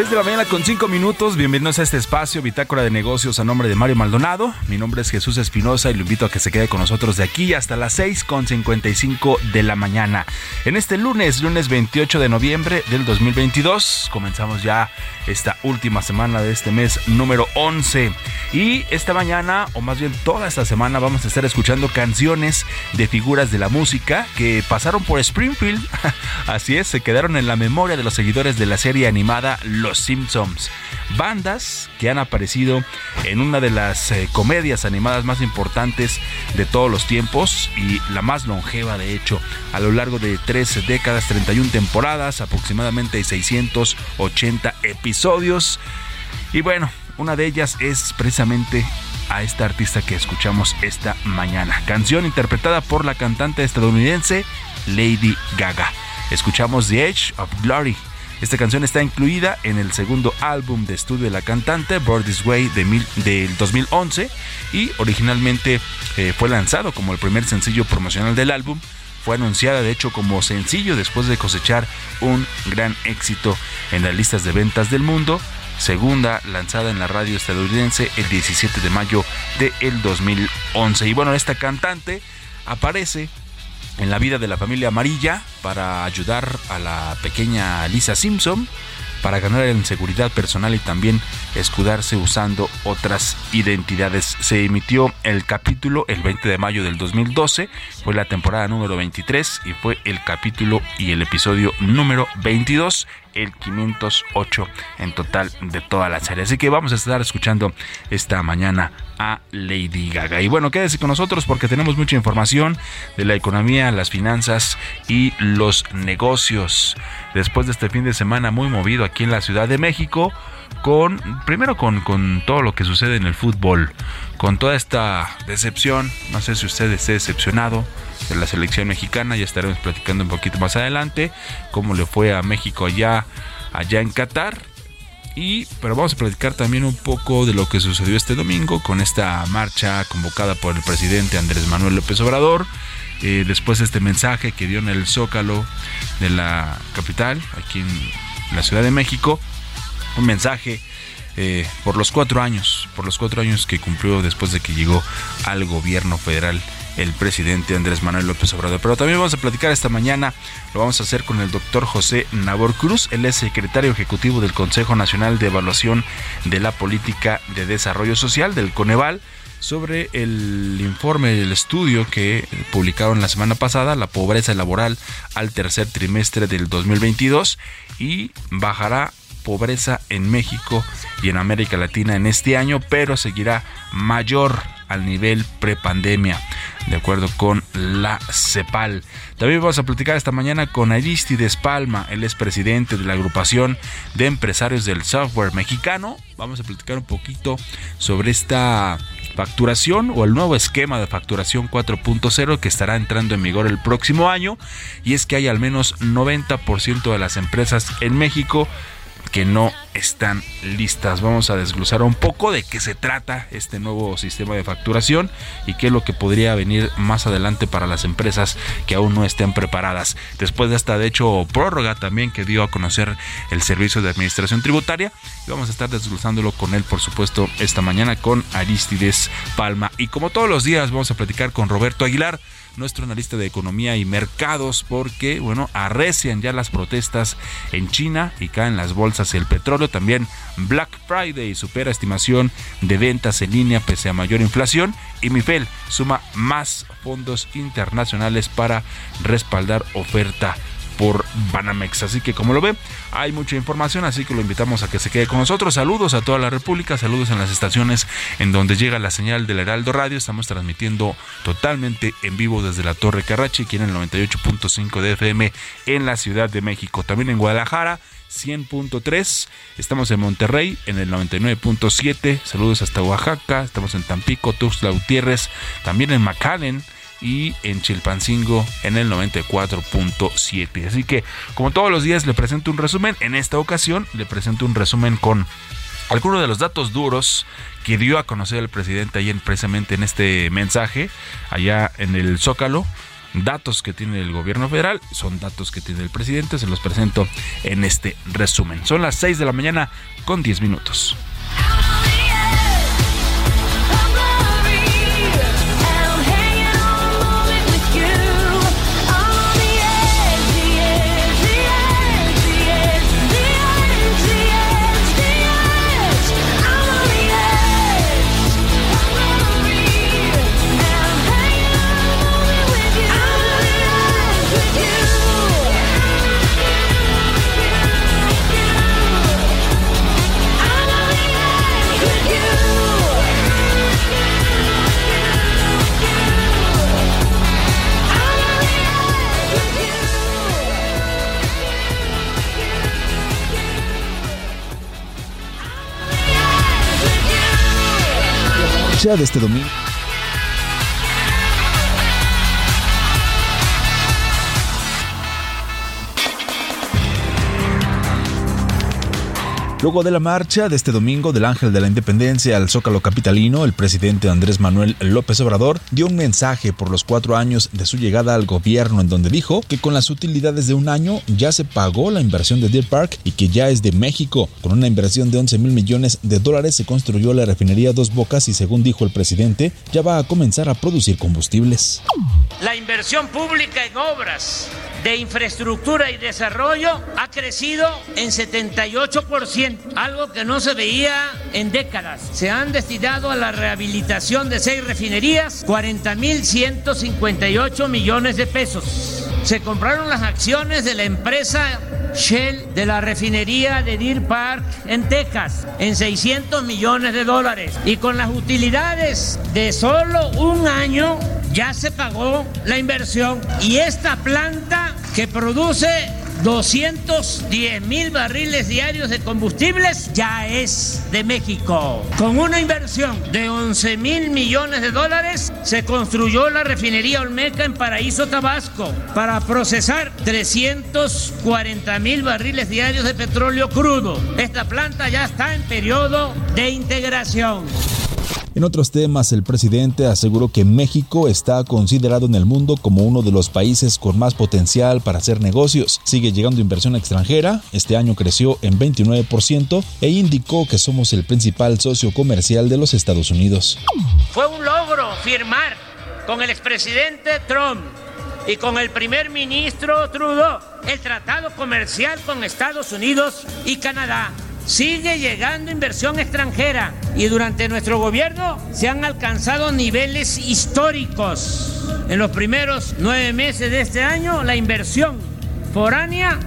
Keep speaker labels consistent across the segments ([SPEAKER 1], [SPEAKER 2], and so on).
[SPEAKER 1] Six
[SPEAKER 2] 6 de la mañana con 5 minutos, bienvenidos a este espacio Bitácora de Negocios a nombre de Mario Maldonado. Mi nombre es Jesús Espinosa y lo invito a que se quede con nosotros de aquí hasta las 6 con 55 de la mañana. En este lunes, lunes 28 de noviembre del 2022, comenzamos ya esta última semana de este mes número 11. Y esta mañana, o más bien toda esta semana, vamos a estar escuchando canciones de figuras de la música que pasaron por Springfield. Así es, se quedaron en la memoria de los seguidores de la serie animada Los Simpsons. Bandas que han aparecido en una de las eh, comedias animadas más importantes de todos los tiempos y la más longeva de hecho a lo largo de tres décadas, 31 temporadas, aproximadamente 680 episodios. Y bueno, una de ellas es precisamente a esta artista que escuchamos esta mañana. Canción interpretada por la cantante estadounidense Lady Gaga. Escuchamos The Edge of Glory. Esta canción está incluida en el segundo álbum de estudio de la cantante, Born This Way, de mil- del 2011, y originalmente eh, fue lanzado como el primer sencillo promocional del álbum. Fue anunciada de hecho como sencillo después de cosechar un gran éxito en las listas de ventas del mundo segunda lanzada en la radio estadounidense el 17 de mayo del 2011. Y bueno, esta cantante aparece en la vida de la familia amarilla para ayudar a la pequeña Lisa Simpson para ganar en seguridad personal y también escudarse usando otras identidades. Se emitió el capítulo el 20 de mayo del 2012, fue la temporada número 23 y fue el capítulo y el episodio número 22 el 508 en total de toda la serie. Así que vamos a estar escuchando esta mañana a Lady Gaga. Y bueno, quédese con nosotros porque tenemos mucha información de la economía, las finanzas y los negocios. Después de este fin de semana muy movido en la Ciudad de México, con primero con, con todo lo que sucede en el fútbol, con toda esta decepción, no sé si usted esté decepcionado de la selección mexicana, ya estaremos platicando un poquito más adelante cómo le fue a México allá allá en Qatar. Y, pero vamos a platicar también un poco de lo que sucedió este domingo con esta marcha convocada por el presidente Andrés Manuel López Obrador. Eh, después de este mensaje que dio en el Zócalo de la capital, aquí en la Ciudad de México, un mensaje eh, por los cuatro años, por los cuatro años que cumplió después de que llegó al gobierno federal el presidente Andrés Manuel López Obrador. Pero también vamos a platicar esta mañana, lo vamos a hacer con el doctor José Nabor Cruz, él es secretario ejecutivo del Consejo Nacional de Evaluación de la Política de Desarrollo Social del Coneval sobre el informe del estudio que publicaron la semana pasada, la pobreza laboral al tercer trimestre del 2022 y bajará pobreza en México y en América Latina en este año, pero seguirá mayor al nivel prepandemia, de acuerdo con la CEPAL. También vamos a platicar esta mañana con Aristides Palma, él es presidente de la agrupación de empresarios del software mexicano. Vamos a platicar un poquito sobre esta facturación o el nuevo esquema de facturación 4.0 que estará entrando en vigor el próximo año y es que hay al menos 90% de las empresas en México que no están listas. Vamos a desglosar un poco de qué se trata este nuevo sistema de facturación y qué es lo que podría venir más adelante para las empresas que aún no estén preparadas. Después de esta, de hecho, prórroga también que dio a conocer el Servicio de Administración Tributaria, y vamos a estar desglosándolo con él, por supuesto, esta mañana con Aristides Palma. Y como todos los días, vamos a platicar con Roberto Aguilar nuestro analista de economía y mercados, porque, bueno, arrecian ya las protestas en China y caen las bolsas y el petróleo. También Black Friday supera estimación de ventas en línea pese a mayor inflación. Y Mifel suma más fondos internacionales para respaldar oferta por Banamex. Así que como lo ve, hay mucha información, así que lo invitamos a que se quede con nosotros. Saludos a toda la República, saludos en las estaciones en donde llega la señal del Heraldo Radio. Estamos transmitiendo totalmente en vivo desde la Torre Carrachi, aquí en el 98.5 de FM en la Ciudad de México. También en Guadalajara. 100.3, estamos en Monterrey en el 99.7, saludos hasta Oaxaca, estamos en Tampico, Tuxtla Gutiérrez, también en McAllen, y en Chilpancingo en el 94.7. Así que, como todos los días, le presento un resumen. En esta ocasión, le presento un resumen con algunos de los datos duros que dio a conocer el presidente ayer precisamente en este mensaje allá en el Zócalo. Datos que tiene el gobierno federal, son datos que tiene el presidente, se los presento en este resumen. Son las 6 de la mañana con 10 minutos.
[SPEAKER 3] Ya de este domingo. Luego de la marcha de este domingo del Ángel de la Independencia al Zócalo Capitalino, el presidente Andrés Manuel López Obrador dio un mensaje por los cuatro años de su llegada al gobierno en donde dijo que con las utilidades de un año ya se pagó la inversión de Deer Park y que ya es de México. Con una inversión de 11 mil millones de dólares se construyó la refinería Dos Bocas y según dijo el presidente, ya va a comenzar a producir combustibles.
[SPEAKER 4] La inversión pública en obras de infraestructura y desarrollo ha crecido en 78%, algo que no se veía en décadas. Se han destinado a la rehabilitación de seis refinerías 40.158 millones de pesos. Se compraron las acciones de la empresa Shell de la refinería de Deer Park en Texas en 600 millones de dólares. Y con las utilidades de solo un año ya se pagó la inversión. Y esta planta que produce 210 mil barriles diarios de combustibles ya es de México. Con una inversión de 11 mil millones de dólares se construyó la refinería Olmeca en Paraíso, Tabasco, para procesar 340 mil barriles diarios de petróleo crudo. Esta planta ya está en periodo de integración.
[SPEAKER 3] En otros temas, el presidente aseguró que México está considerado en el mundo como uno de los países con más potencial para hacer negocios. Sigue llegando inversión extranjera, este año creció en 29% e indicó que somos el principal socio comercial de los Estados Unidos.
[SPEAKER 4] Fue un logro firmar con el expresidente Trump y con el primer ministro Trudeau el tratado comercial con Estados Unidos y Canadá. Sigue llegando inversión extranjera y durante nuestro gobierno se han alcanzado niveles históricos. En los primeros nueve meses de este año la inversión foránea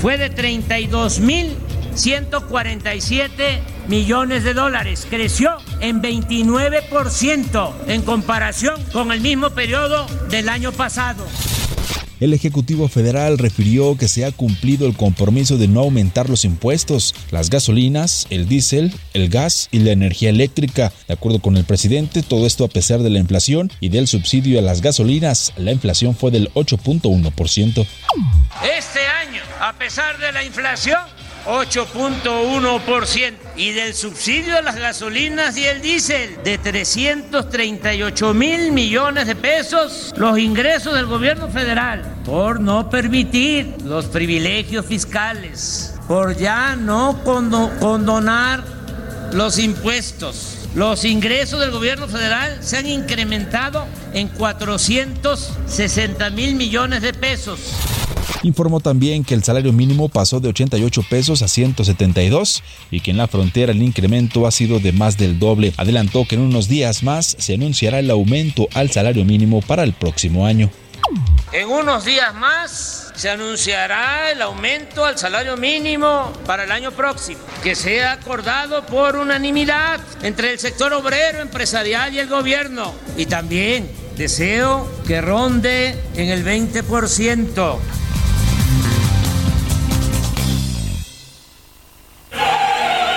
[SPEAKER 4] fue de 32 mil 147 millones de dólares. Creció en 29% en comparación con el mismo periodo del año pasado.
[SPEAKER 3] El Ejecutivo Federal refirió que se ha cumplido el compromiso de no aumentar los impuestos, las gasolinas, el diésel, el gas y la energía eléctrica. De acuerdo con el presidente, todo esto a pesar de la inflación y del subsidio a las gasolinas. La inflación fue del 8.1%.
[SPEAKER 4] Este año, a pesar de la inflación, 8.1% y del subsidio a las gasolinas y el diésel de 338 mil millones de pesos los ingresos del gobierno federal por no permitir los privilegios fiscales, por ya no condo- condonar los impuestos. Los ingresos del gobierno federal se han incrementado en 460 mil millones de pesos.
[SPEAKER 3] Informó también que el salario mínimo pasó de 88 pesos a 172 y que en la frontera el incremento ha sido de más del doble. Adelantó que en unos días más se anunciará el aumento al salario mínimo para el próximo año.
[SPEAKER 4] En unos días más se anunciará el aumento al salario mínimo para el año próximo, que sea acordado por unanimidad entre el sector obrero, empresarial y el gobierno. Y también deseo que ronde en el 20%.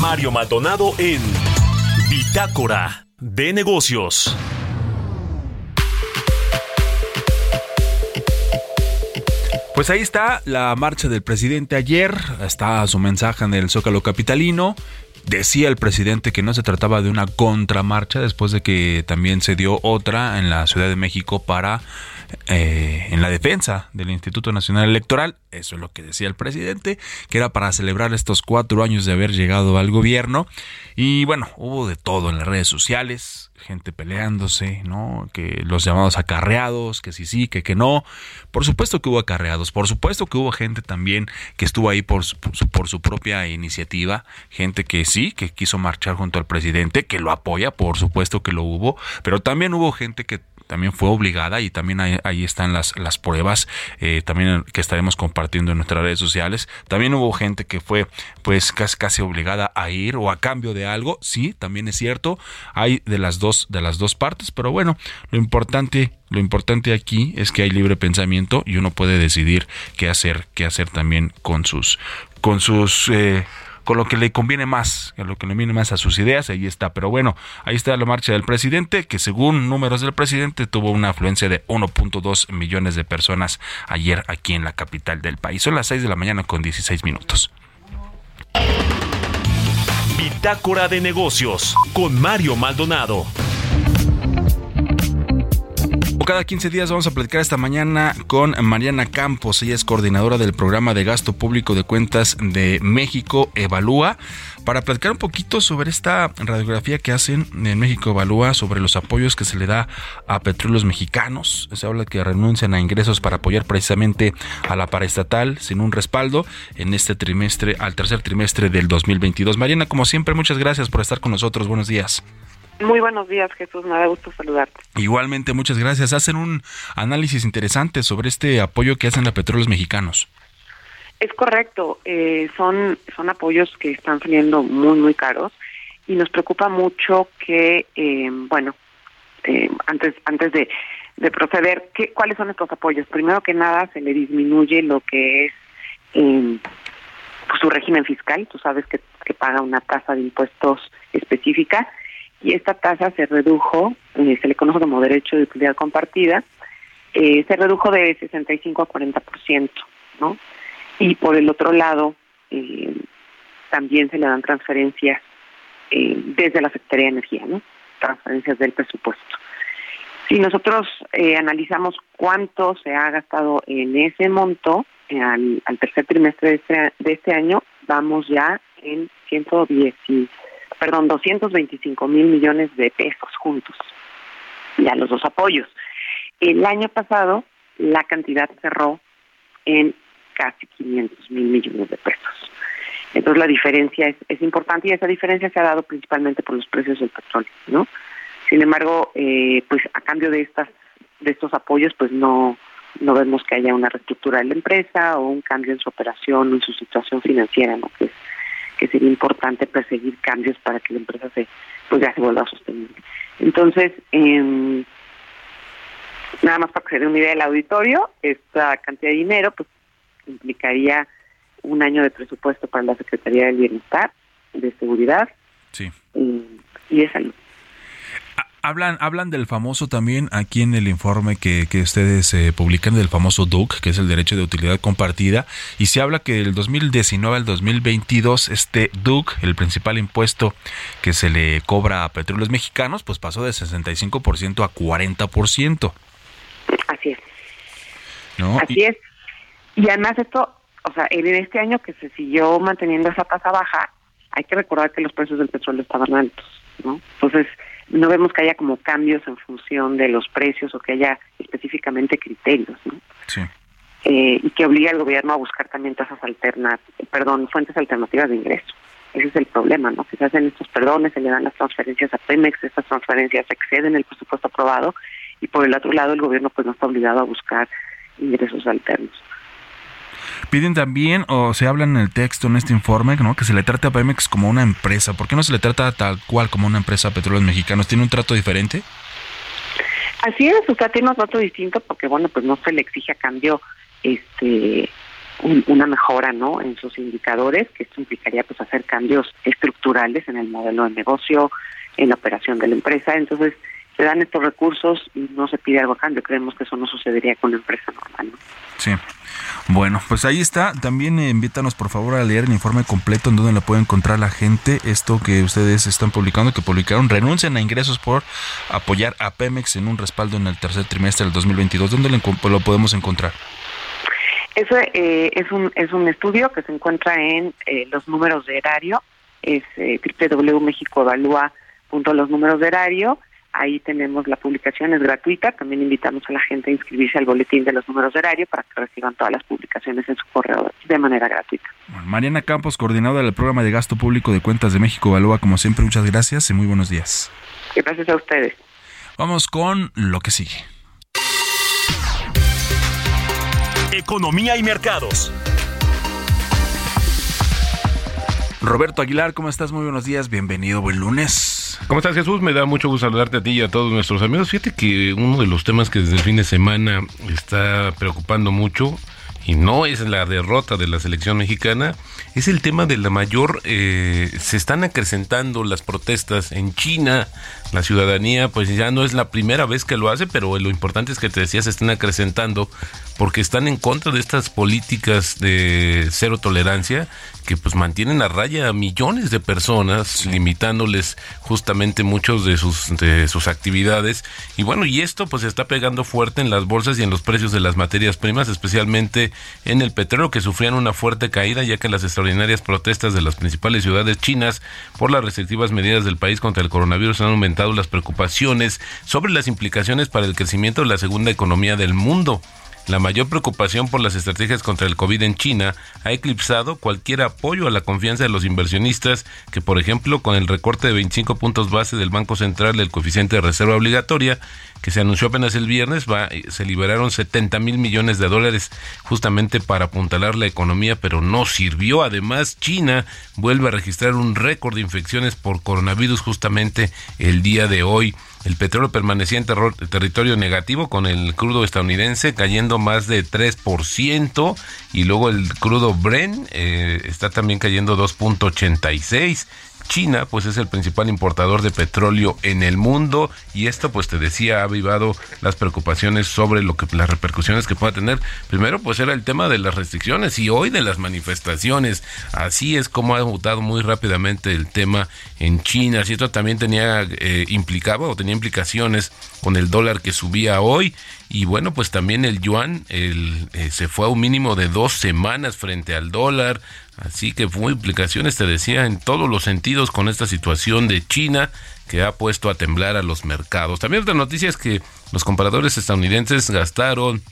[SPEAKER 5] Mario Maldonado en Bitácora de Negocios.
[SPEAKER 2] Pues ahí está la marcha del presidente ayer, está su mensaje en el Zócalo Capitalino. Decía el presidente que no se trataba de una contramarcha después de que también se dio otra en la Ciudad de México para eh, en la defensa del Instituto Nacional Electoral. Eso es lo que decía el presidente, que era para celebrar estos cuatro años de haber llegado al gobierno. Y bueno, hubo de todo en las redes sociales, gente peleándose, ¿no? Que los llamados acarreados, que sí, sí, que que no. Por supuesto que hubo acarreados, por supuesto que hubo gente también que estuvo ahí por su, por su, por su propia iniciativa, gente que sí, que quiso marchar junto al presidente, que lo apoya, por supuesto que lo hubo, pero también hubo gente que también fue obligada y también ahí, ahí están las, las pruebas eh, también que estaremos compartiendo en nuestras redes sociales. También hubo gente que fue pues casi, casi obligada a ir o a cambio de algo, sí, también es cierto, hay de las dos, de las dos partes, pero bueno, lo importante lo importante aquí es que hay libre pensamiento y uno puede decidir qué hacer, qué hacer también con sus, con sus, eh, con lo que le conviene más, con lo que le conviene más a sus ideas, ahí está. Pero bueno, ahí está la marcha del presidente, que según números del presidente tuvo una afluencia de 1.2 millones de personas ayer aquí en la capital del país. Son las 6 de la mañana con 16 minutos.
[SPEAKER 5] Bitácora de negocios con Mario Maldonado.
[SPEAKER 2] Cada 15 días vamos a platicar esta mañana con Mariana Campos. Ella es coordinadora del programa de gasto público de cuentas de México Evalúa para platicar un poquito sobre esta radiografía que hacen en México Evalúa sobre los apoyos que se le da a petróleos mexicanos. Se habla que renuncian a ingresos para apoyar precisamente a la paraestatal sin un respaldo en este trimestre, al tercer trimestre del 2022. Mariana, como siempre, muchas gracias por estar con nosotros. Buenos días.
[SPEAKER 6] Muy buenos días, Jesús. Me da gusto saludarte.
[SPEAKER 2] Igualmente, muchas gracias. Hacen un análisis interesante sobre este apoyo que hacen a petróleos mexicanos.
[SPEAKER 6] Es correcto. eh, son, son apoyos que están saliendo muy, muy caros y nos preocupa mucho que, eh, bueno, eh, antes antes de, de proceder, ¿qué, ¿cuáles son estos apoyos? Primero que nada, se le disminuye lo que es eh, pues, su régimen fiscal. Tú sabes que, que paga una tasa de impuestos específica y esta tasa se redujo, eh, se le conoce como derecho de utilidad compartida, eh, se redujo de 65 a 40%, ¿no? Y por el otro lado, eh, también se le dan transferencias eh, desde la Secretaría de Energía, ¿no? Transferencias del presupuesto. Si nosotros analizamos cuánto se ha gastado en ese monto al, al tercer trimestre de este, de este año, vamos ya en 110 y perdón, 225 mil millones de pesos juntos, ya los dos apoyos. El año pasado la cantidad cerró en casi 500 mil millones de pesos. Entonces la diferencia es, es importante y esa diferencia se ha dado principalmente por los precios del petróleo, ¿no? Sin embargo, eh, pues a cambio de estas de estos apoyos, pues no no vemos que haya una reestructura de la empresa o un cambio en su operación o en su situación financiera, ¿no? Que que sería importante perseguir cambios para que la empresa se pues ya se vuelva sostenible. Entonces, eh, nada más para que se dé una idea del auditorio, esta cantidad de dinero pues implicaría un año de presupuesto para la Secretaría del Bienestar, de Seguridad
[SPEAKER 2] Sí.
[SPEAKER 6] eh, y de Salud.
[SPEAKER 2] Hablan, hablan del famoso también aquí en el informe que, que ustedes eh, publican del famoso DUC, que es el derecho de utilidad compartida, y se habla que del 2019 al 2022 este DUC, el principal impuesto que se le cobra a petróleos mexicanos, pues pasó de 65% a 40%,
[SPEAKER 6] Así es.
[SPEAKER 2] ¿no?
[SPEAKER 6] Así
[SPEAKER 2] Y-
[SPEAKER 6] es. Y además esto, o sea, en este año que se siguió manteniendo esa tasa baja, hay que recordar que los precios del petróleo estaban altos, ¿no? Entonces, no vemos que haya como cambios en función de los precios o que haya específicamente criterios, ¿no?
[SPEAKER 2] sí.
[SPEAKER 6] Eh, y que obliga al gobierno a buscar también tasas alternas, perdón, fuentes alternativas de ingreso. Ese es el problema, ¿no? Que se hacen estos perdones, se le dan las transferencias a Pemex, estas transferencias exceden el presupuesto aprobado y por el otro lado el gobierno pues no está obligado a buscar ingresos alternos.
[SPEAKER 2] Piden también, o se habla en el texto, en este informe, ¿no? que se le trate a Pemex como una empresa. ¿Por qué no se le trata tal cual como una empresa a petróleos mexicanos? ¿Tiene un trato diferente?
[SPEAKER 6] Así es, o sea, tiene un trato distinto porque, bueno, pues no se le exige a cambio este un- una mejora, ¿no? En sus indicadores, que esto implicaría, pues, hacer cambios estructurales en el modelo de negocio, en la operación de la empresa. Entonces, se dan estos recursos y no se pide algo a cambio. Creemos que eso no sucedería con una empresa normal, ¿no?
[SPEAKER 2] Sí. Bueno, pues ahí está. También eh, invítanos por favor a leer el informe completo en donde lo puede encontrar la gente. Esto que ustedes están publicando, que publicaron, renuncian a ingresos por apoyar a Pemex en un respaldo en el tercer trimestre del 2022. ¿Dónde lo, lo podemos encontrar?
[SPEAKER 6] Eso eh, es un es un estudio que se encuentra en eh, los números de erario, es eh, www.mexicoevalúa.los números de erario. Ahí tenemos la publicación, es gratuita. También invitamos a la gente a inscribirse al boletín de los números de erario para que reciban todas las publicaciones en su correo de manera gratuita.
[SPEAKER 2] Bueno, Mariana Campos, coordinadora del programa de gasto público de cuentas de México Evalúa, como siempre, muchas gracias y muy buenos días.
[SPEAKER 6] Gracias a ustedes.
[SPEAKER 2] Vamos con lo que sigue.
[SPEAKER 5] Economía y mercados.
[SPEAKER 2] Roberto Aguilar, ¿cómo estás? Muy buenos días, bienvenido, buen lunes.
[SPEAKER 7] ¿Cómo estás, Jesús? Me da mucho gusto saludarte a ti y a todos nuestros amigos. Fíjate que uno de los temas que desde el fin de semana está preocupando mucho, y no es la derrota de la selección mexicana, es el tema de la mayor, eh, se están acrecentando las protestas en China, la ciudadanía pues ya no es la primera vez que lo hace, pero lo importante es que te decía, se están acrecentando porque están en contra de estas políticas de cero tolerancia que pues mantienen a raya a millones de personas, limitándoles justamente muchos de sus de sus actividades y bueno, y esto pues está pegando fuerte en las bolsas y en los precios de las materias primas, especialmente en el petróleo que sufrían una fuerte caída ya que las extraordinarias protestas de las principales ciudades chinas por las restrictivas medidas del país contra el coronavirus han aumentado las preocupaciones sobre las implicaciones para el crecimiento de la segunda economía del mundo. La mayor preocupación por las estrategias contra el COVID en China ha eclipsado cualquier apoyo a la confianza de los inversionistas que, por ejemplo, con el recorte de 25 puntos base del Banco Central del coeficiente de reserva obligatoria, que se anunció apenas el viernes, va, se liberaron 70 mil millones de dólares justamente para apuntalar la economía, pero no sirvió. Además, China vuelve a registrar un récord de infecciones por coronavirus justamente el día de hoy. El petróleo permanecía en territorio negativo con el crudo estadounidense cayendo más de 3% y luego el crudo Brent eh, está también cayendo 2.86. China pues es el principal importador de petróleo en el mundo y esto pues te decía ha avivado las preocupaciones sobre lo que las repercusiones que pueda tener. Primero pues era el tema de las restricciones y hoy de las manifestaciones. Así es como ha mutado muy rápidamente el tema en China. Si esto también tenía eh, implicaba o tenía implicaciones con el dólar que subía hoy y bueno, pues también el yuan eh, se fue a un mínimo de dos semanas frente al dólar. Así que fue implicaciones, te decía, en todos los sentidos con esta situación de China que ha puesto a temblar a los mercados. También otra noticia es que los compradores estadounidenses gastaron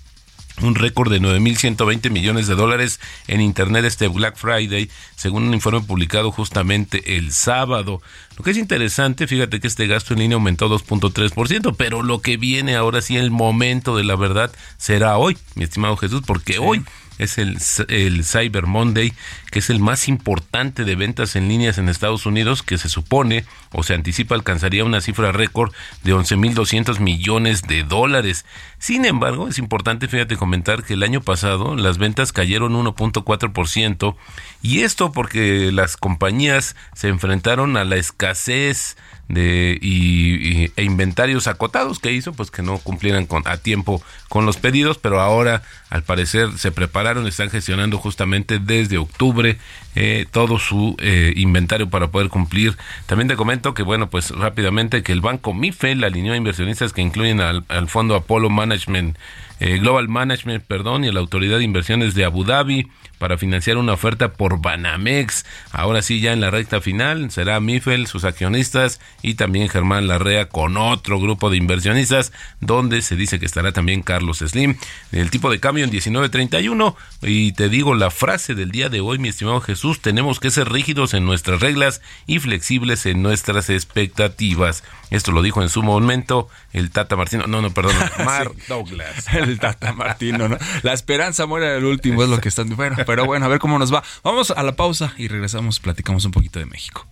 [SPEAKER 7] un récord de 9.120 millones de dólares en Internet este Black Friday, según un informe publicado justamente el sábado. Lo que es interesante, fíjate que este gasto en línea aumentó 2.3%, pero lo que viene ahora sí, el momento de la verdad, será hoy, mi estimado Jesús, porque hoy es el, el Cyber Monday, que es el más importante de ventas en líneas en Estados Unidos, que se supone o se anticipa alcanzaría una cifra récord de 11.200 millones de dólares. Sin embargo, es importante, fíjate, comentar que el año pasado las ventas cayeron 1.4% y esto porque las compañías se enfrentaron a la escasez de y, e inventarios acotados que hizo pues que no cumplieran con a tiempo con los pedidos pero ahora al parecer se prepararon están gestionando justamente desde octubre eh, todo su eh, inventario para poder cumplir. También te comento que bueno pues rápidamente que el banco Mifel alineó a inversionistas que incluyen al, fondo Apollo Management eh, Global Management perdón y a la autoridad de inversiones de Abu Dhabi para financiar una oferta por Banamex. Ahora sí, ya en la recta final será Mifel, sus accionistas y también Germán Larrea con otro grupo de inversionistas, donde se dice que estará también Carlos Slim. El tipo de cambio en 19.31. Y te digo la frase del día de hoy, mi estimado Jesús, tenemos que ser rígidos en nuestras reglas y flexibles en nuestras expectativas. Esto lo dijo en su momento el Tata Martino. No, no, perdón, Mar Douglas.
[SPEAKER 2] El Tata Martino, ¿no? La esperanza muere al último, es lo que están. Bueno, pero bueno, a ver cómo nos va. Vamos a la pausa y regresamos, platicamos un poquito de México.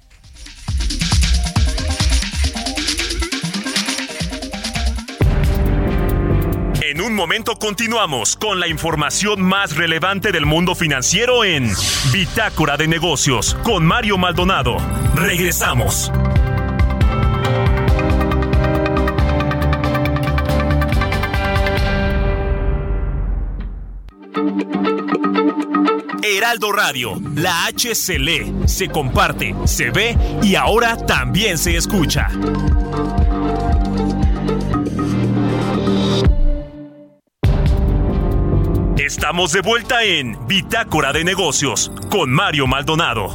[SPEAKER 5] En un momento continuamos con la información más relevante del mundo financiero en Bitácora de Negocios con Mario Maldonado. Regresamos. Heraldo Radio, la H se lee, se comparte, se ve y ahora también se escucha. Estamos de vuelta en Bitácora de Negocios con Mario Maldonado.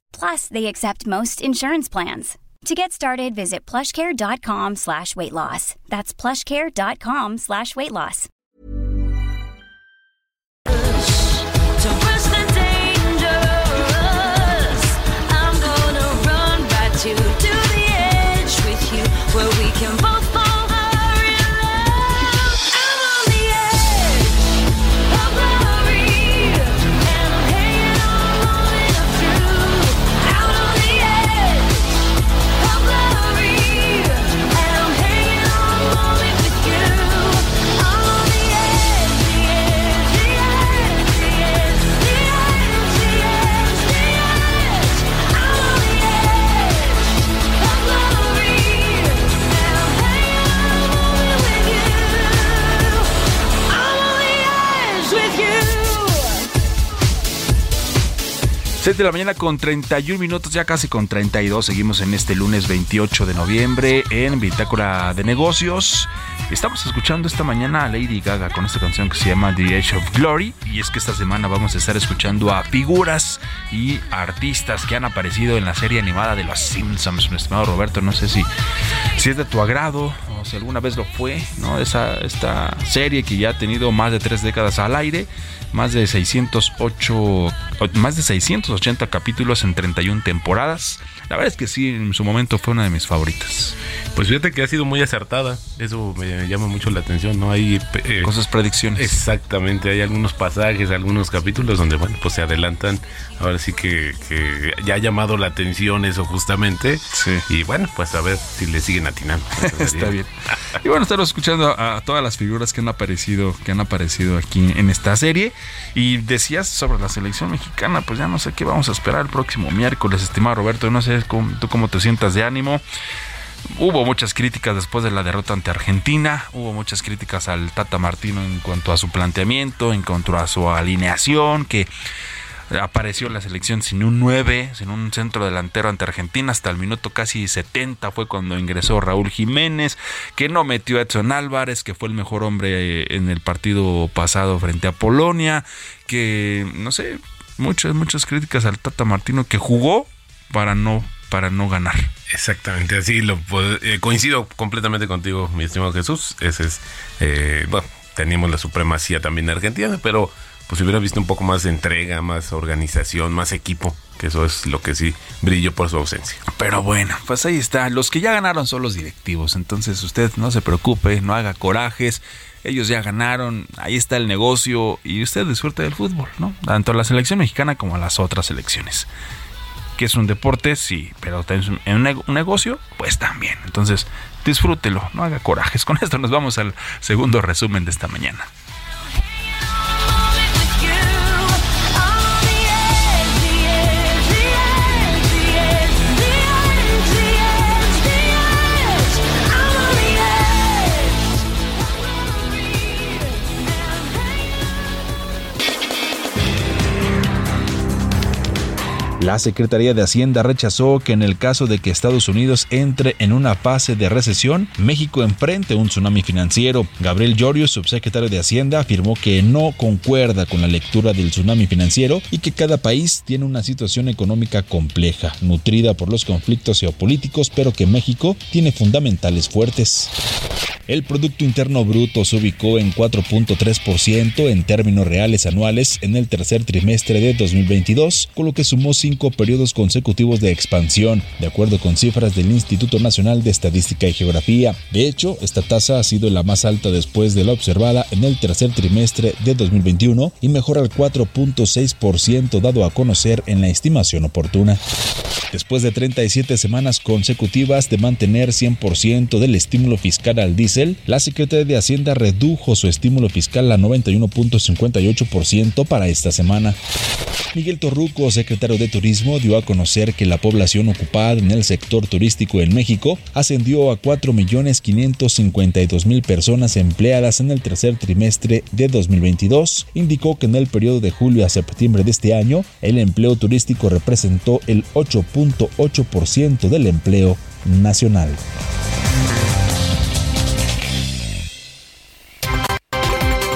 [SPEAKER 8] Plus, they accept most insurance plans. To get started, visit plushcare.com slash weight loss. That's plushcare.com slash weight loss.
[SPEAKER 2] 6 de la mañana con 31 minutos, ya casi con 32. Seguimos en este lunes 28 de noviembre en Bitácora de Negocios. Estamos escuchando esta mañana a Lady Gaga con esta canción que se llama The Age of Glory. Y es que esta semana vamos a estar escuchando a figuras y artistas que han aparecido en la serie animada de Los Simpsons. Mi estimado Roberto, no sé si, si es de tu agrado o si alguna vez lo fue, ¿no? Esa, esta serie que ya ha tenido más de tres décadas al aire, más de 608, o- más de 680 capítulos en 31 temporadas. La verdad es que sí, en su momento fue una de mis favoritas.
[SPEAKER 7] Pues fíjate que ha sido muy acertada. Eso me llama mucho la atención, ¿no? Hay eh,
[SPEAKER 2] cosas predicciones.
[SPEAKER 7] Exactamente, hay algunos pasajes, algunos capítulos donde, bueno, pues se adelantan. Ahora sí que, que ya ha llamado la atención eso justamente. Y bueno, pues a ver si le siguen atinando.
[SPEAKER 2] Está bien. Y bueno, estamos escuchando a, a todas las figuras que han aparecido, que han aparecido aquí en esta serie. Y decías sobre la selección mexicana, pues ya no sé qué vamos a esperar el próximo miércoles, estimado Roberto. No sé cómo- tú cómo te sientas de ánimo. Hubo muchas críticas después de la derrota ante Argentina, hubo muchas críticas al Tata Martino en cuanto a su planteamiento, en cuanto a su alineación, que apareció la selección sin un 9, sin un centro delantero ante Argentina, hasta el minuto casi 70 fue cuando ingresó Raúl Jiménez, que no metió a Edson Álvarez, que fue el mejor hombre eh, en el partido pasado frente a Polonia, que no sé, muchas, muchas críticas al Tata Martino que jugó para no, para no ganar.
[SPEAKER 7] Exactamente, así lo eh, coincido completamente contigo, mi estimado Jesús. Ese es, eh, bueno, teníamos la supremacía también Argentina, pero pues hubiera visto un poco más de entrega, más organización, más equipo, que eso es lo que sí brilló por su ausencia.
[SPEAKER 2] Pero bueno, pues ahí está. Los que ya ganaron son los directivos. Entonces usted no se preocupe, no haga corajes. Ellos ya ganaron, ahí está el negocio y usted disfrute del fútbol, ¿no? Tanto la selección mexicana como las otras selecciones. Que es un deporte, sí, pero en un negocio, pues también. Entonces, disfrútelo, no haga corajes. Con esto nos vamos al segundo resumen de esta mañana.
[SPEAKER 3] La Secretaría de Hacienda rechazó que en el caso de que Estados Unidos entre en una fase de recesión, México enfrente un tsunami financiero. Gabriel Llorio, subsecretario de Hacienda, afirmó que no concuerda con la lectura del tsunami financiero y que cada país tiene una situación económica compleja, nutrida por los conflictos geopolíticos, pero que México tiene fundamentales fuertes. El Producto Interno Bruto se ubicó en 4.3% en términos reales anuales en el tercer trimestre de 2022, con lo que sumó 5 cinco periodos consecutivos de expansión, de acuerdo con cifras del Instituto Nacional de Estadística y Geografía. De hecho, esta tasa ha sido la más alta después de la observada en el tercer trimestre de 2021 y mejora al 4.6% dado a conocer en la estimación oportuna. Después de 37 semanas consecutivas de mantener 100% del estímulo fiscal al diésel, la Secretaría de Hacienda redujo su estímulo fiscal a 91.58% para esta semana. Miguel Torruco, secretario de Turismo, dio a conocer que la población ocupada en el sector turístico en México ascendió a 4.552.000 personas empleadas en el tercer trimestre de 2022. Indicó que en el periodo de julio a septiembre de este año, el empleo turístico representó el 8.8% del empleo nacional.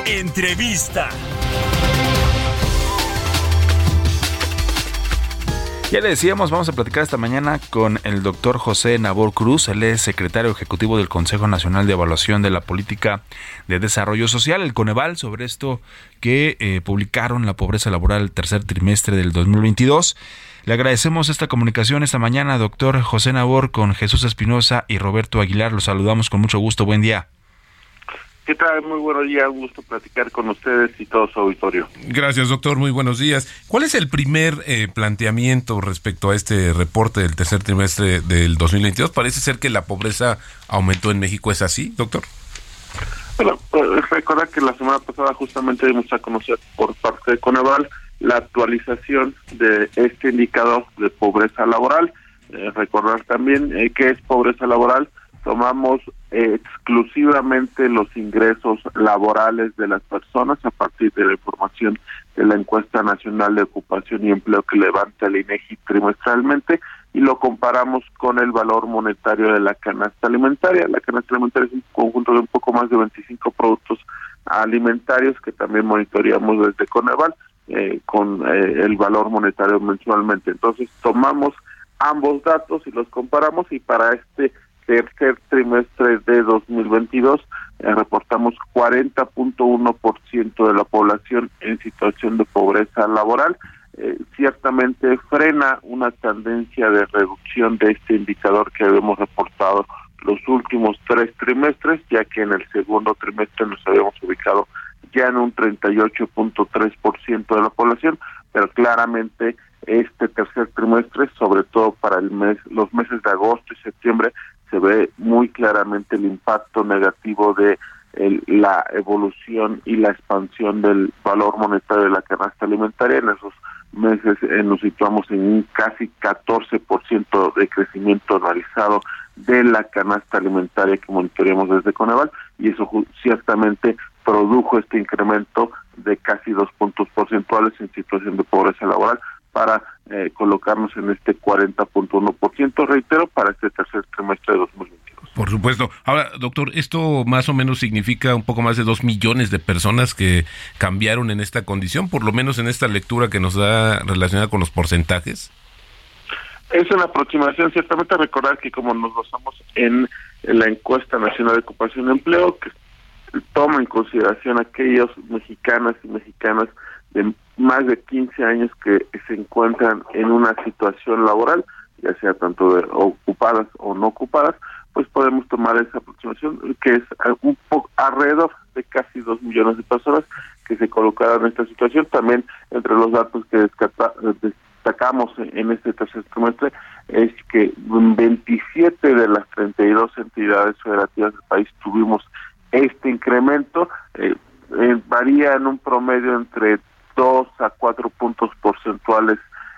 [SPEAKER 5] Entrevista.
[SPEAKER 2] Ya le decíamos, vamos a platicar esta mañana con el doctor José Nabor Cruz, él es secretario ejecutivo del Consejo Nacional de Evaluación de la Política de Desarrollo Social, el Coneval, sobre esto que eh, publicaron la pobreza laboral tercer trimestre del 2022. Le agradecemos esta comunicación esta mañana, doctor José Nabor, con Jesús Espinosa y Roberto Aguilar. Los saludamos con mucho gusto. Buen día.
[SPEAKER 9] ¿Qué tal? Muy buenos días, un gusto platicar con ustedes y todo su auditorio.
[SPEAKER 7] Gracias, doctor. Muy buenos días. ¿Cuál es el primer eh, planteamiento respecto a este reporte del tercer trimestre del 2022? Parece ser que la pobreza aumentó en México. ¿Es así, doctor?
[SPEAKER 9] Bueno, pues, recordar que la semana pasada justamente dimos a conocer por parte de Coneval la actualización de este indicador de pobreza laboral. Eh, recordar también eh, que es pobreza laboral. Tomamos eh, exclusivamente los ingresos laborales de las personas a partir de la información de la encuesta nacional de ocupación y empleo que levanta el INEGI trimestralmente y lo comparamos con el valor monetario de la canasta alimentaria. La canasta alimentaria es un conjunto de un poco más de 25 productos alimentarios que también monitoreamos desde Coneval eh, con eh, el valor monetario mensualmente. Entonces tomamos ambos datos y los comparamos y para este tercer trimestre de 2022 eh, reportamos 40.1% de la población en situación de pobreza laboral. Eh, ciertamente frena una tendencia de reducción de este indicador que habíamos reportado los últimos tres trimestres, ya que en el segundo trimestre nos habíamos ubicado ya en un 38.3% de la población, pero claramente este tercer trimestre, sobre todo para el mes, los meses de agosto y septiembre, se ve muy claramente el impacto negativo de el- la evolución y la expansión del valor monetario de la canasta alimentaria. En esos meses eh, nos situamos en un casi 14% de crecimiento anualizado de la canasta alimentaria que monitoreamos desde Coneval y eso ciertamente produjo este incremento de casi dos puntos porcentuales en situación de pobreza laboral para eh, colocarnos en este 40.1%, reitero, para este tercer trimestre de 2022.
[SPEAKER 7] Por supuesto. Ahora, doctor, esto más o menos significa un poco más de dos millones de personas que cambiaron en esta condición, por lo menos en esta lectura que nos da relacionada con los porcentajes.
[SPEAKER 9] Es una aproximación, ciertamente recordar que como nos basamos en, la encuesta nacional de ocupación y empleo, que toma en consideración aquellos mexicanas y mexicanas de más de 15 años que se encuentran en una situación laboral, ya sea tanto de ocupadas o no ocupadas, pues podemos tomar esa aproximación que es un poco alrededor de casi dos millones de personas que se colocaron en esta situación. También entre los datos que destacamos en este tercer trimestre es que 27 de las 32 entidades federativas del país tuvimos este incremento, eh, eh, varía en un promedio entre 2 a 4 puntos porcentuales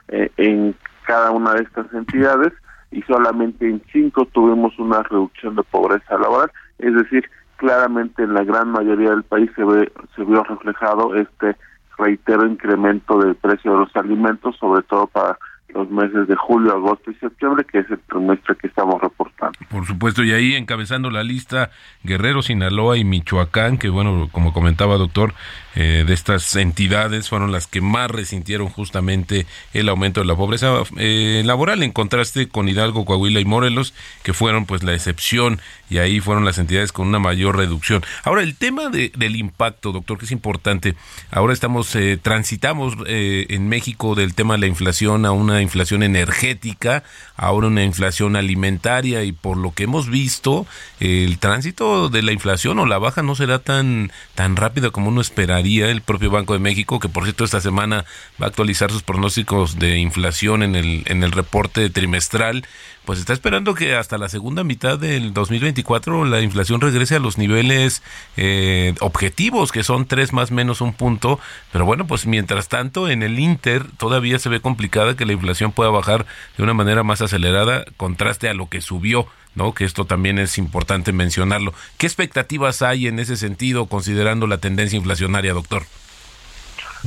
[SPEAKER 9] eh, en cada una de estas entidades y solamente en 5 tuvimos una reducción de pobreza laboral, es decir, claramente en la gran mayoría del país se ve se vio reflejado este reitero incremento del precio de los alimentos, sobre todo para los meses de julio, agosto y septiembre, que es el trimestre que estamos reportando.
[SPEAKER 7] Por supuesto, y ahí encabezando la lista Guerrero, Sinaloa y Michoacán, que bueno, como comentaba doctor, eh, de estas entidades fueron las que más resintieron justamente el aumento de la pobreza eh, laboral, en contraste con Hidalgo, Coahuila y Morelos, que fueron pues la excepción, y ahí fueron las entidades con una mayor reducción. Ahora, el tema de- del impacto, doctor, que es importante, ahora estamos, eh, transitamos eh, en México del tema de la inflación a una una inflación energética, ahora una inflación alimentaria y por lo que hemos visto, el tránsito de la inflación o la baja no será tan, tan rápida como uno esperaría. El propio Banco de México, que por cierto esta semana va a actualizar sus pronósticos de inflación en el, en el reporte trimestral, pues está esperando que hasta la segunda mitad del 2024 la inflación regrese a los niveles eh, objetivos, que son tres más menos un punto. Pero bueno, pues mientras tanto, en el Inter todavía se ve complicada que la inflación pueda bajar de una manera más acelerada, contraste a lo que subió. ¿no? Que esto también es importante mencionarlo. ¿Qué expectativas hay en ese sentido, considerando la tendencia inflacionaria, doctor?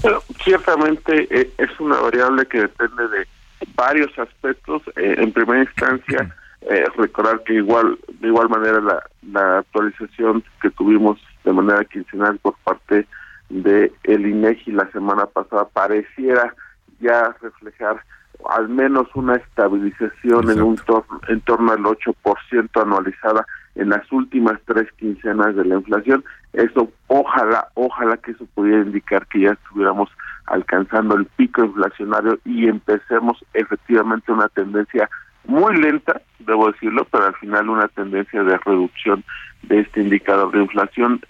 [SPEAKER 9] Bueno, ciertamente eh, es una variable que depende de varios aspectos. Eh, en primera instancia, eh, recordar que igual de igual manera la, la actualización que tuvimos de manera quincenal por parte de el INEGI la semana pasada pareciera ya reflejar al menos una estabilización en un torno, en torno al 8% anualizada en las últimas tres quincenas de la inflación. Eso, ojalá, ojalá que eso pudiera indicar que ya estuviéramos alcanzando el pico inflacionario y empecemos efectivamente una tendencia muy lenta, debo decirlo, pero al final una tendencia de reducción de este indicador de inflación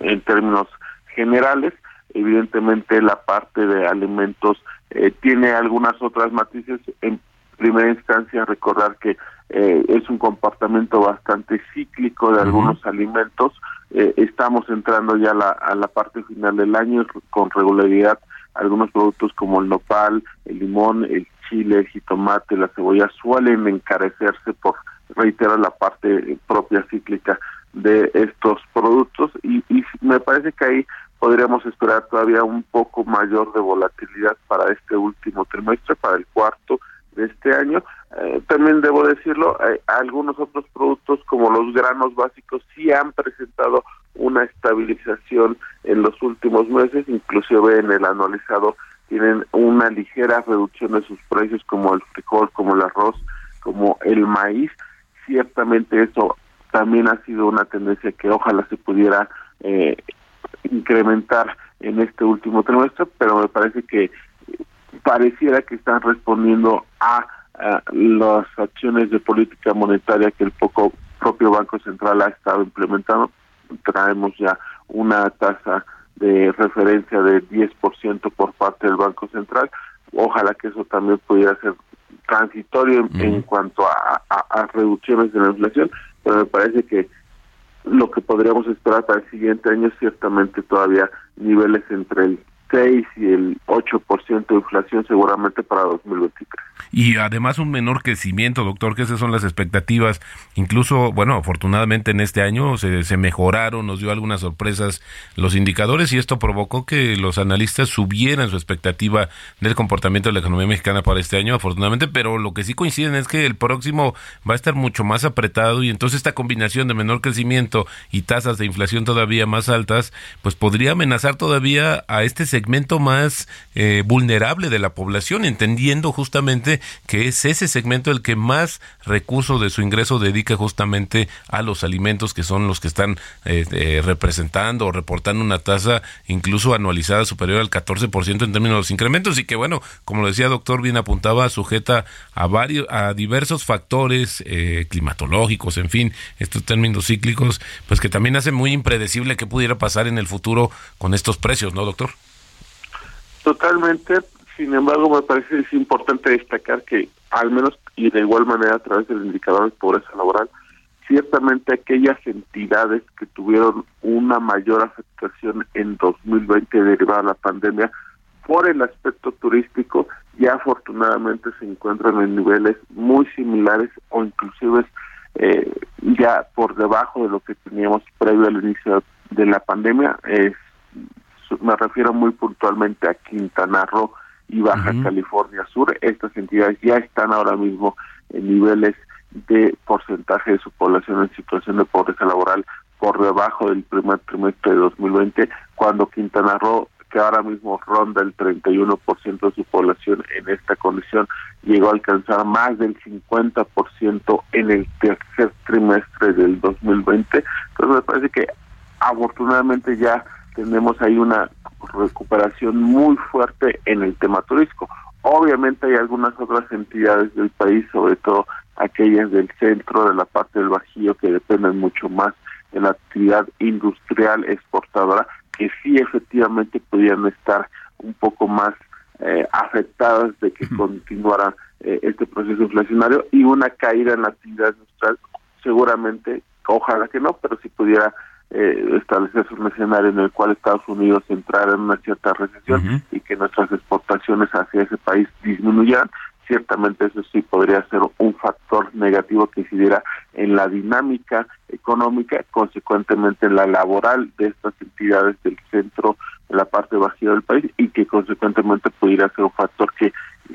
[SPEAKER 9] en términos generales. Evidentemente la parte de alimentos eh, tiene algunas otras matices. En primera instancia recordar que eh, es un comportamiento bastante cíclico de algunos alimentos. Eh, estamos entrando ya la, a la parte final del año con regularidad algunos productos como el nopal, el limón, el chile, el jitomate, la cebolla suelen encarecerse por reiterar la parte propia cíclica de estos productos y, y me parece que ahí podríamos esperar todavía un poco mayor de volatilidad para este último trimestre, para el cuarto de este año. Eh, también debo decirlo, eh, algunos otros productos como los granos básicos sí han presentado una estabilización en los últimos meses, inclusive en el anualizado tienen una ligera reducción de sus precios como el frijol, como el arroz, como el maíz. Ciertamente eso también ha sido una tendencia que ojalá se pudiera eh, incrementar en este último trimestre, pero me parece que pareciera que están respondiendo a, las acciones de política monetaria que el poco propio Banco Central ha estado implementando. Traemos ya una tasa de referencia de 10% por parte del Banco Central. Ojalá que eso también pudiera ser transitorio en, en cuanto a, a, a reducciones de la inflación, pero me parece que lo que podríamos esperar para el siguiente año es ciertamente todavía niveles entre el 6 y el 8% de inflación seguramente para 2023.
[SPEAKER 7] Y además un menor crecimiento, doctor, que esas son las expectativas. Incluso, bueno, afortunadamente en este año se, se mejoraron, nos dio algunas sorpresas los indicadores y esto provocó que los analistas subieran su expectativa del comportamiento de la economía mexicana para este año, afortunadamente, pero lo que sí coinciden es que el próximo va a estar mucho más apretado y entonces esta combinación de menor crecimiento y tasas de inflación todavía más altas, pues podría amenazar todavía a este segmento más eh, vulnerable de la población, entendiendo justamente que es ese segmento el que más recursos de su ingreso dedica justamente a los alimentos que son los que están eh, eh, representando o reportando una tasa incluso anualizada superior al 14% en términos de los incrementos y que bueno, como lo decía doctor, bien apuntaba, sujeta a varios, a diversos factores climatológicos, en fin, estos términos cíclicos, pues que también hace muy impredecible qué pudiera pasar en el futuro con estos precios, ¿no, doctor?
[SPEAKER 9] Totalmente, sin embargo, me parece es importante destacar que, al menos y de igual manera a través del indicador de pobreza laboral, ciertamente aquellas entidades que tuvieron una mayor afectación en 2020 derivada de la pandemia por el aspecto turístico ya afortunadamente se encuentran en niveles muy similares o inclusive eh, ya por debajo de lo que teníamos previo al inicio de la pandemia. Me refiero muy puntualmente a Quintana Roo y Baja uh -huh. California Sur. Estas entidades ya están ahora mismo en niveles de porcentaje de su población en situación de pobreza laboral por debajo del primer trimestre de 2020, cuando Quintana Roo, que ahora mismo ronda el 31% de su población en esta condición, llegó a alcanzar más del 50% en el tercer trimestre del 2020. Entonces me parece que afortunadamente ya tenemos ahí una recuperación muy fuerte en el tema turístico. Obviamente hay algunas otras entidades del país, sobre todo aquellas del centro, de la parte del Bajío, que dependen mucho más de la actividad industrial exportadora, que sí efectivamente pudieran estar un poco más eh, afectadas de que continuara eh, este proceso inflacionario y una caída en la actividad industrial seguramente, ojalá que no, pero si pudiera eh, establecerse un escenario en el cual Estados Unidos entrara en una cierta recesión y que nuestras exportaciones hacia ese país disminuyeran, ciertamente eso sí podría ser un factor negativo que incidiera en la dinámica económica, consecuentemente en la laboral de estas entidades del centro, de la parte baja del país y que consecuentemente pudiera ser un factor que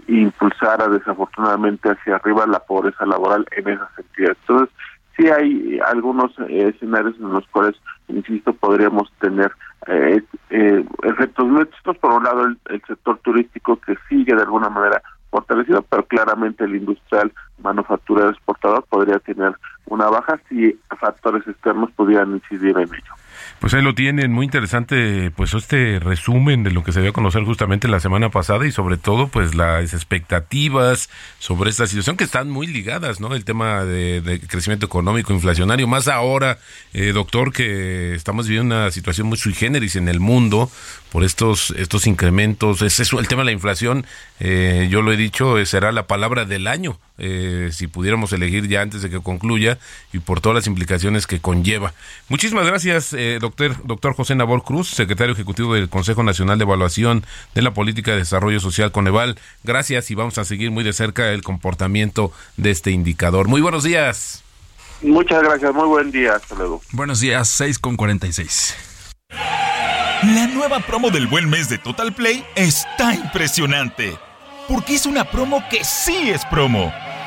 [SPEAKER 9] impulsara desafortunadamente hacia arriba la pobreza laboral en esas entidades. Entonces, sí hay algunos eh, escenarios en los cuales, insisto, podríamos tener eh, eh, efectos mixtos. Por un lado, el, el sector turístico que sigue de alguna manera fortalecido, pero claramente el industrial manufacturero exportador podría tener una baja si factores externos pudieran incidir en ello.
[SPEAKER 7] Pues ahí lo tienen, muy interesante, pues este resumen de lo que se dio a conocer justamente la semana pasada y sobre todo pues las expectativas sobre esta situación que están muy ligadas, ¿no? El tema de, crecimiento económico, inflacionario, más ahora, eh, doctor, que estamos viviendo una situación muy sui generis en el mundo por estos estos incrementos, es eso, el tema de la inflación, eh, yo lo he dicho, eh, será la palabra del año, eh, si pudiéramos elegir ya antes de que concluya y por todas las implicaciones que conlleva. Muchísimas gracias, eh, doctor, doctor José Nabor Cruz, secretario ejecutivo del Consejo Nacional de Evaluación de la Política de Desarrollo Social Coneval. Gracias y vamos a seguir muy de cerca el comportamiento de este indicador. Muy buenos días.
[SPEAKER 9] Muchas gracias, muy buen día, hasta luego.
[SPEAKER 2] Buenos días, 6 con 46.
[SPEAKER 10] La nueva promo del buen mes de Total Play está impresionante. Porque es una promo que sí es promo.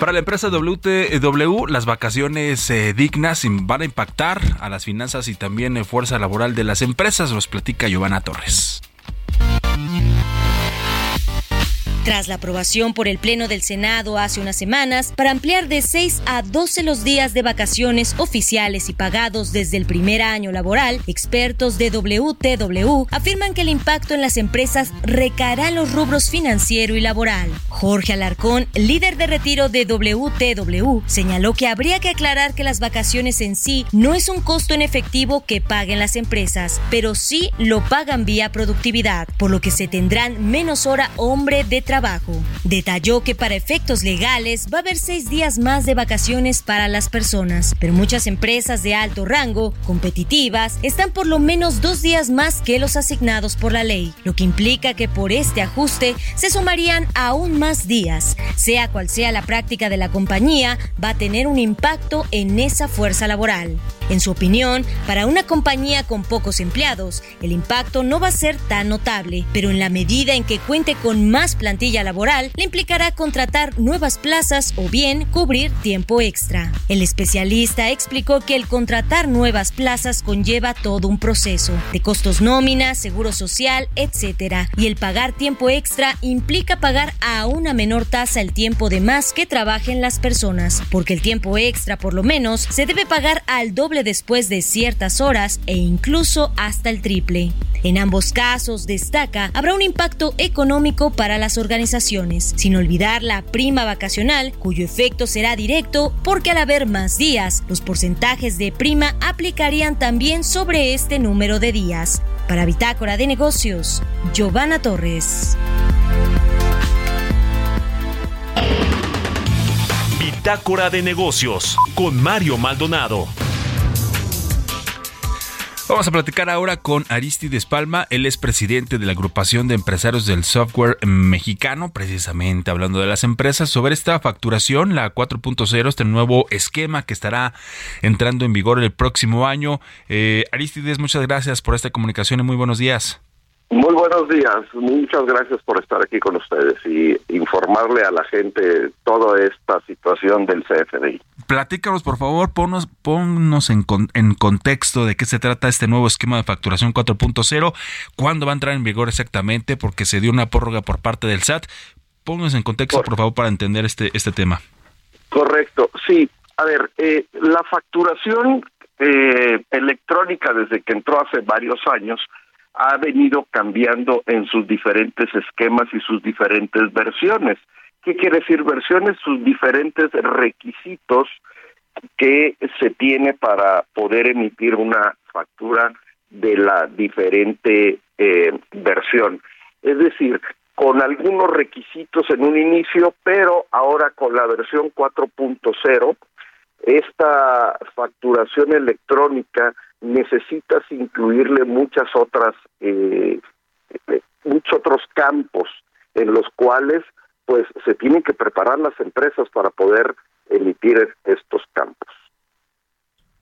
[SPEAKER 2] Para la empresa WTW, las vacaciones eh, dignas van a impactar a las finanzas y también en fuerza laboral de las empresas, los platica Giovanna Torres.
[SPEAKER 11] Tras la aprobación por el Pleno del Senado hace unas semanas para ampliar de 6 a 12 los días de vacaciones oficiales y pagados desde el primer año laboral, expertos de WTW afirman que el impacto en las empresas recaerá en los rubros financiero y laboral. Jorge Alarcón, líder de retiro de WTW, señaló que habría que aclarar que las vacaciones en sí no es un costo en efectivo que paguen las empresas, pero sí lo pagan vía productividad, por lo que se tendrán menos hora hombre de trabajo. Detalló que para efectos legales va a haber seis días más de vacaciones para las personas, pero muchas empresas de alto rango, competitivas, están por lo menos dos días más que los asignados por la ley, lo que implica que por este ajuste se sumarían aún más días. Sea cual sea la práctica de la compañía, va a tener un impacto en esa fuerza laboral. En su opinión, para una compañía con pocos empleados, el impacto no va a ser tan notable, pero en la medida en que cuente con más plantilla laboral, le implicará contratar nuevas plazas o bien cubrir tiempo extra. El especialista explicó que el contratar nuevas plazas conlleva todo un proceso de costos nóminas, seguro social, etc. Y el pagar tiempo extra implica pagar a una menor tasa el tiempo de más que trabajen las personas, porque el tiempo extra por lo menos se debe pagar al doble después de ciertas horas e incluso hasta el triple. En ambos casos, destaca, habrá un impacto económico para las organizaciones, sin olvidar la prima vacacional, cuyo efecto será directo porque al haber más días, los porcentajes de prima aplicarían también sobre este número de días. Para Bitácora de Negocios, Giovanna Torres.
[SPEAKER 5] Bitácora de negocios con Mario Maldonado.
[SPEAKER 2] Vamos a platicar ahora con Aristides Palma, él es presidente de la agrupación de empresarios del software mexicano, precisamente hablando de las empresas, sobre esta facturación, la 4.0, este nuevo esquema que estará entrando en vigor el próximo año. Eh, Aristides, muchas gracias por esta comunicación y muy buenos días.
[SPEAKER 12] Muy buenos días, muchas gracias por estar aquí con ustedes y informarle a la gente toda esta situación del CFDI.
[SPEAKER 2] Platícanos, por favor, ponnos, ponnos en, con- en contexto de qué se trata este nuevo esquema de facturación 4.0, cuándo va a entrar en vigor exactamente, porque se dio una prórroga por parte del SAT. Pónganos en contexto, por favor, para entender este, este tema.
[SPEAKER 12] Correcto, sí. A ver, eh, la facturación eh, electrónica desde que entró hace varios años ha venido cambiando en sus diferentes esquemas y sus diferentes versiones. ¿Qué quiere decir versiones? Sus diferentes requisitos que se tiene para poder emitir una factura de la diferente eh, versión. Es decir, con algunos requisitos en un inicio, pero ahora con la versión 4.0, esta facturación electrónica necesitas incluirle muchas otras, eh, eh, muchos otros campos en los cuales pues se tienen que preparar las empresas para poder emitir estos campos.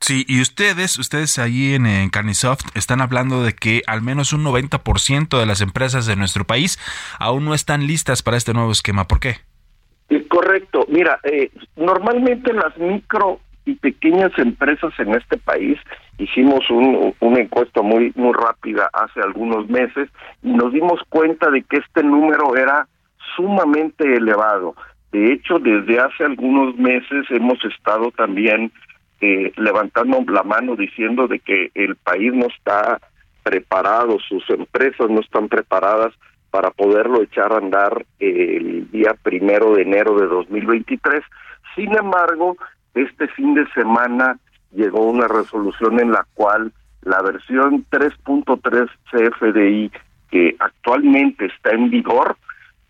[SPEAKER 2] Sí, y ustedes, ustedes allí en, en Carnisoft están hablando de que al menos un 90% de las empresas de nuestro país aún no están listas para este nuevo esquema. ¿Por qué?
[SPEAKER 12] Correcto. Mira, eh, normalmente las micro y pequeñas empresas en este país hicimos un, una encuesta muy muy rápida hace algunos meses y nos dimos cuenta de que este número era sumamente elevado. De hecho, desde hace algunos meses hemos estado también eh, levantando la mano diciendo de que el país no está preparado, sus empresas no están preparadas para poderlo echar a andar eh, el día primero de enero de 2023. Sin embargo, este fin de semana llegó una resolución en la cual la versión 3.3 CFDI que actualmente está en vigor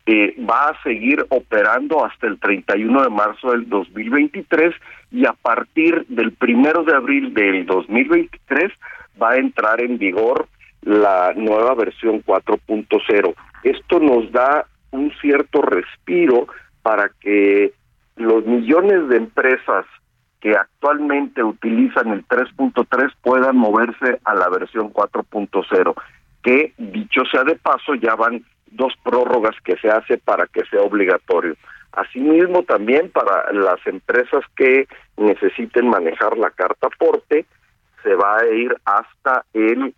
[SPEAKER 12] eh, va a seguir operando hasta el 31 de marzo del 2023 y a partir del primero de abril del 2023 va a entrar en vigor la nueva versión 4.0. Esto nos da un cierto respiro para que los millones de empresas que actualmente utilizan el 3.3 puedan moverse a la versión 4.0, que dicho sea de paso ya van dos prórrogas que se hace para que sea obligatorio. Asimismo también para las empresas que necesiten manejar la carta aporte, se va a ir hasta el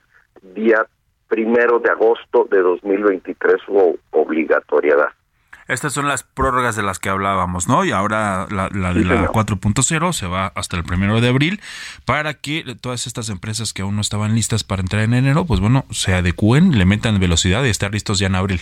[SPEAKER 12] día primero de agosto de 2023 su obligatoriedad.
[SPEAKER 2] Estas son las prórrogas de las que hablábamos, ¿no? Y ahora la, la de la
[SPEAKER 12] señor.
[SPEAKER 2] 4.0 se va hasta el primero de abril para que todas estas empresas que aún no estaban listas para entrar en enero, pues bueno, se adecúen, le metan velocidad y estar listos ya en abril.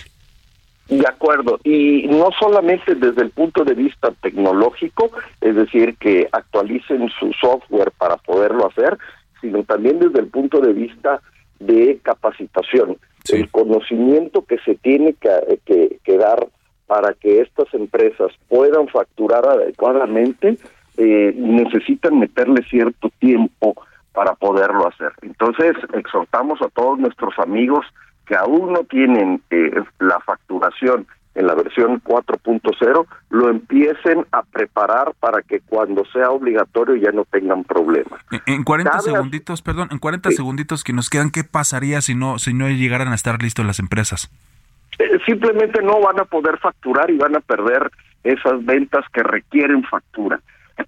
[SPEAKER 12] De acuerdo, y no solamente desde el punto de vista tecnológico, es decir, que actualicen su software para poderlo hacer, sino también desde el punto de vista de capacitación, el conocimiento que se tiene que, que- que dar para que estas empresas puedan facturar adecuadamente, eh, necesitan meterle cierto tiempo para poderlo hacer. Entonces, exhortamos a todos nuestros amigos que aún no tienen eh, la facturación en la versión 4.0, lo empiecen a preparar para que cuando sea obligatorio ya no tengan problemas.
[SPEAKER 2] En- En 40
[SPEAKER 12] Cabe-
[SPEAKER 2] segunditos, perdón, en 40 segunditos que nos quedan, ¿qué pasaría si no si no llegaran a estar listos las empresas?
[SPEAKER 12] Eh, simplemente no van a poder facturar y van a perder esas ventas que requieren factura.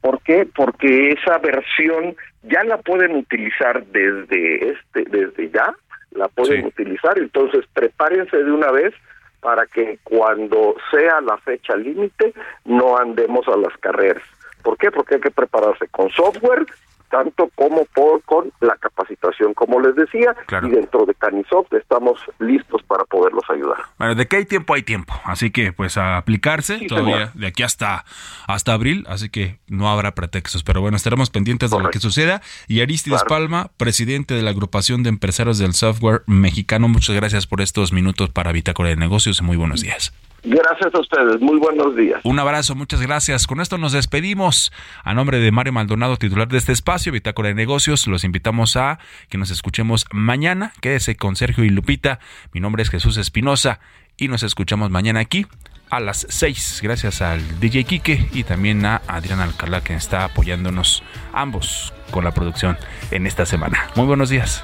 [SPEAKER 12] ¿Por qué? Porque esa versión ya la pueden utilizar desde este, desde ya, la pueden utilizar. Entonces prepárense de una vez para que cuando sea la fecha límite no andemos a las carreras. ¿Por qué? Porque hay que prepararse con software, tanto como por con la capacitación, como les decía, y dentro de Canisoft estamos listos para poderlos ayudar.
[SPEAKER 2] Bueno, de que hay tiempo, hay tiempo. Así que, pues, a aplicarse
[SPEAKER 12] Sí,
[SPEAKER 2] todavía
[SPEAKER 12] señor.
[SPEAKER 2] de aquí hasta, hasta abril. Así que no habrá pretextos. Pero bueno, estaremos pendientes de lo que suceda. Y Aristides Palma, presidente de la agrupación de empresarios del software mexicano, muchas gracias por estos minutos para Bitácora de Negocios. Muy buenos días.
[SPEAKER 12] Gracias a ustedes, muy buenos días.
[SPEAKER 2] Un abrazo, muchas gracias. Con esto nos despedimos. A nombre de Mario Maldonado, titular de este espacio, Bitácora de Negocios, los invitamos a que nos escuchemos mañana. Quédese con Sergio y Lupita. Mi nombre es Jesús Espinosa y nos escuchamos mañana aquí a las 6. Gracias al DJ Quique y también a Adrián Alcalá, que está apoyándonos ambos con la producción en esta semana. Muy buenos días.